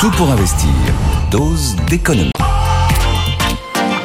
Tout pour investir. Dose d'économie.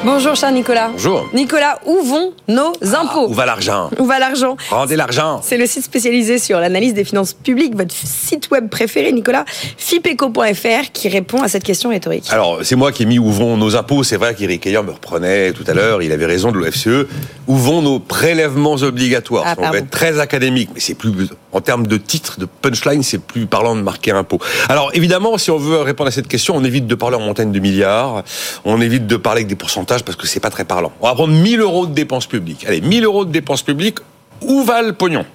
Bonjour cher Nicolas. Bonjour. Nicolas, où vont nos impôts Ah, Où va l'argent Où va l'argent Rendez l'argent. C'est le site spécialisé sur l'analyse des finances publiques, votre site web préféré, Nicolas, fipeco.fr, qui répond à cette question rhétorique. Alors, c'est moi qui ai mis où vont nos impôts. C'est vrai qu'Éric Ayer me reprenait tout à l'heure. Il avait raison de l'OFCE. Où vont nos prélèvements obligatoires Ah, On va être très académique, mais c'est plus, en termes de titre, de punchline, c'est plus parlant de marquer impôt. Alors, évidemment, si on veut répondre à cette question, on évite de parler en montagne de milliards. On évite de parler avec des pourcentages parce que c'est pas très parlant. On va prendre 1000 euros de dépenses publiques. Allez, 1000 euros de dépenses publiques. Où va le pognon?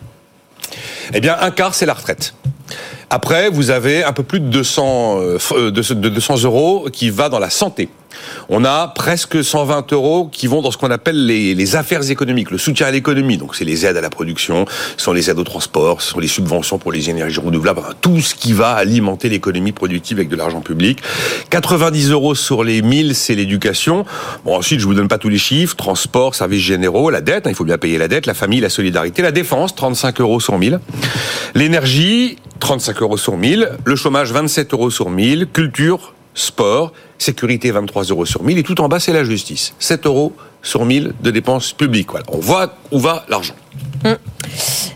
Eh bien, un quart, c'est la retraite. Après, vous avez un peu plus de 200, euh, euh, de 200 euros qui va dans la santé. On a presque 120 euros qui vont dans ce qu'on appelle les, affaires économiques, le soutien à l'économie. Donc, c'est les aides à la production, ce sont les aides au transport, ce sont les subventions pour les énergies renouvelables, tout ce qui va alimenter l'économie productive avec de l'argent public. 90 euros sur les 1000, c'est l'éducation. Bon, ensuite, je vous donne pas tous les chiffres. Transport, services généraux, la dette, hein, il faut bien payer la dette, la famille, la solidarité, la défense, 35 euros sur 1000. L'énergie, 35 euros sur 1000. Le chômage, 27 euros sur 1000. Culture, sport, sécurité, 23 euros sur 1000. Et tout en bas, c'est la justice. 7 euros sur 1000 de dépenses publiques. Voilà. On voit où va l'argent.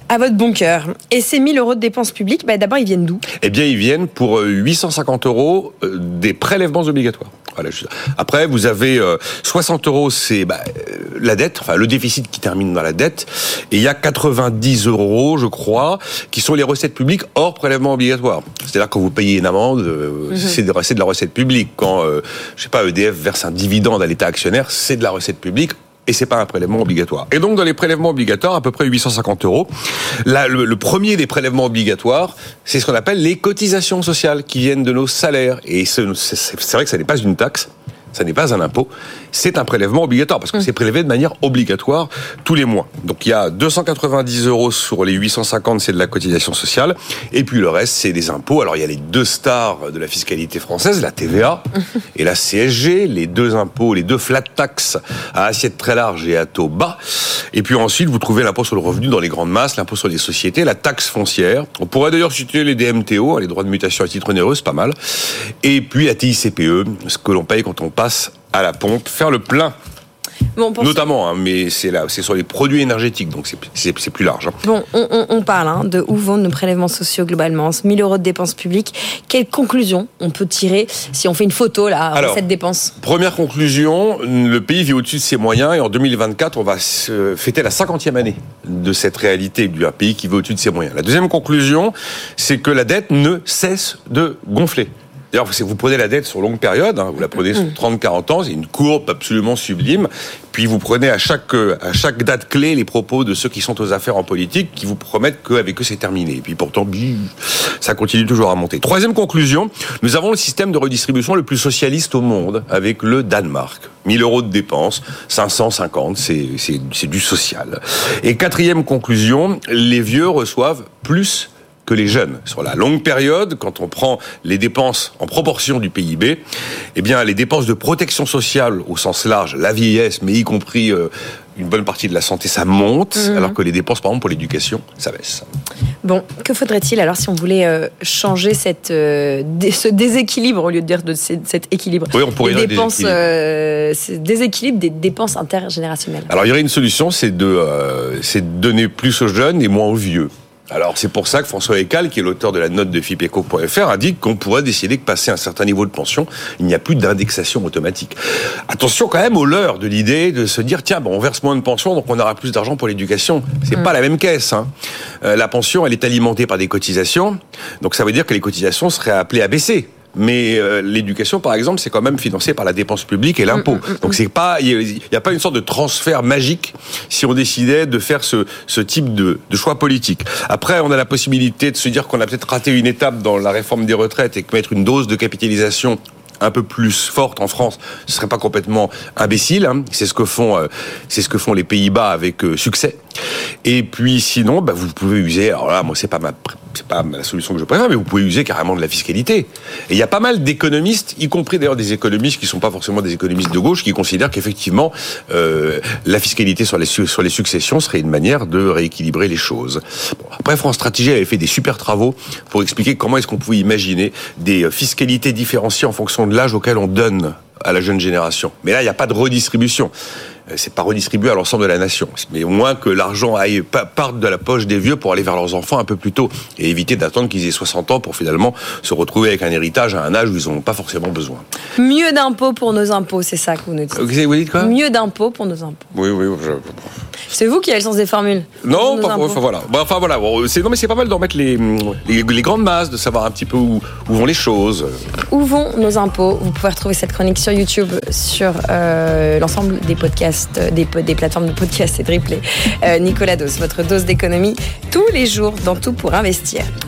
À votre bon cœur. Et ces 1000 euros de dépenses publiques, bah, d'abord, ils viennent d'où? Eh bien, ils viennent pour euh, 850 euros euh, des prélèvements obligatoires. Voilà, Après, vous avez euh, 60 euros, c'est bah, euh, la dette, enfin le déficit qui termine dans la dette, et il y a 90 euros, je crois, qui sont les recettes publiques hors prélèvement obligatoire. C'est-à-dire quand vous payez une amende, euh, c'est de, c'est de la recette publique. Quand, euh, je sais pas, EDF verse un dividende à l'État actionnaire, c'est de la recette publique. Et c'est pas un prélèvement obligatoire. Et donc dans les prélèvements obligatoires, à peu près 850 euros. Là, le, le premier des prélèvements obligatoires, c'est ce qu'on appelle les cotisations sociales qui viennent de nos salaires. Et ce- c'est c'est vrai que ça n'est pas une taxe. Ça n'est pas un impôt, c'est un prélèvement obligatoire parce que c'est prélevé de manière obligatoire tous les mois. Donc il y a 290 euros sur les 850, c'est de la cotisation sociale, et puis le reste c'est des impôts. Alors il y a les deux stars de la fiscalité française, la TVA et la CSG, les deux impôts, les deux flat tax à assiette très large et à taux bas. Et puis ensuite vous trouvez l'impôt sur le revenu dans les grandes masses, l'impôt sur les sociétés, la taxe foncière. On pourrait d'ailleurs citer les DMTO, les droits de mutation à titre onéreux, c'est pas mal. Et puis la TICPE, ce que l'on paye quand on passe à la pompe, faire le plein, Bon, notamment, hein, mais c'est là, c'est sur les produits énergétiques, donc c'est- plus large. hein. Bon, on, on- on parle hein, de où vont nos prélèvements sociaux globalement, 1000 euros de dépenses publiques. Quelle conclusion on peut tirer si on fait une photo là, de Alors, cette dépense? Première conclusion, le pays vit au-dessus de ses moyens et en 2024, on va fêter la 50e année de cette réalité du pays qui vit au-dessus de ses moyens. La deuxième conclusion, c'est que la dette ne cesse de gonfler. D'ailleurs, si vous prenez la dette sur longue période, hein, vous la prenez sur 30-40 ans, c'est une courbe absolument sublime. Puis vous prenez à chaque, euh, à chaque date clé les propos de ceux qui sont aux affaires en politique qui vous promettent qu'avec eux c'est terminé. Et puis pourtant, ça continue toujours à monter. Troisième conclusion, nous avons le système de redistribution le plus socialiste au monde avec le Danemark. 1000 euros de dépenses, 550, c'est c'est- c'est du social. Et quatrième conclusion, les vieux reçoivent plus que les jeunes. Sur la longue période, quand on prend les dépenses en proportion du PIB, eh bien, les dépenses de protection sociale au sens large, la vieillesse, mais y compris euh, une bonne partie de la santé, ça monte, alors que les dépenses, par exemple, pour l'éducation, ça baisse. Bon, que faudrait-il alors si on voulait euh, changer cette, euh, ce déséquilibre au lieu de dire de ce- cet équilibre? Oui, on pourrait Des dire dépenses, déséquilibre. euh, ce déséquilibre des dépenses intergénérationnelles. Alors, il y aurait une solution, c'est de, c'est de donner plus aux jeunes et moins aux vieux. Alors c'est pour ça que François Ecal, qui est l'auteur de la note de fipeco.fr, indique qu'on pourrait décider que passé un certain niveau de pension, il n'y a plus d'indexation automatique. Attention quand même au leurre de l'idée de se dire tiens, bon, on verse moins de pension, donc on aura plus d'argent pour l'éducation. C'est pas la même caisse. Hein. Euh, la pension, elle est alimentée par des cotisations, donc ça veut dire que les cotisations seraient appelées à baisser. Mais euh, l'éducation, par exemple, c'est quand même financé par la dépense publique et l'impôt. Donc c'est pas, il n'y a, pas une sorte de transfert magique si on décidait de faire ce, ce type de, de choix politique. Après, on a la possibilité de se dire qu'on a peut-être raté une étape dans la réforme des retraites et que mettre une dose de capitalisation un peu plus forte en France, ce serait pas complètement imbécile. hein. C'est ce que font, euh, c'est ce que font les Pays-Bas avec euh, succès. Et puis sinon, bah, vous pouvez user. Alors là, moi, c'est pas ma c'est pas la solution que je préfère, mais vous pouvez user carrément de la fiscalité. Et il y a pas mal d'économistes, y compris d'ailleurs des économistes qui sont pas forcément des économistes de gauche, qui considèrent qu'effectivement euh, la fiscalité sur les sur les successions serait une manière de rééquilibrer les choses. Bon, après, France Stratégie avait fait des super travaux pour expliquer comment est-ce qu'on pouvait imaginer des fiscalités différenciées en fonction de l'âge auquel on donne à la jeune génération. Mais là, il n'y a pas de redistribution. Euh, c'est pas redistribué à l'ensemble de la nation. Mais au moins que l'argent aille parte de la poche des vieux pour aller vers leurs enfants un peu plus tôt et éviter d'attendre qu'ils aient 60 ans pour finalement se retrouver avec un héritage à un âge où ils n'ont pas forcément besoin. Mieux d'impôts pour nos impôts, c'est ça que vous nous dites. Vous dites quoi? Mieux d'impôts pour nos impôts. Oui, oui. Je... C'est vous qui avez le sens des formules. Non, pas, enfin voilà. Enfin voilà. C'est non, mais c'est pas mal d'en mettre les, les, les, grandes masses, de savoir un petit peu où, où, vont les choses. Où vont nos impôts? Vous pouvez retrouver cette chronique sur YouTube, sur euh, l'ensemble des podcasts, des, des, plateformes de podcasts et de replay. Euh, Nicolas Dos, votre dose d'économie tous les jours dans tout pour investir.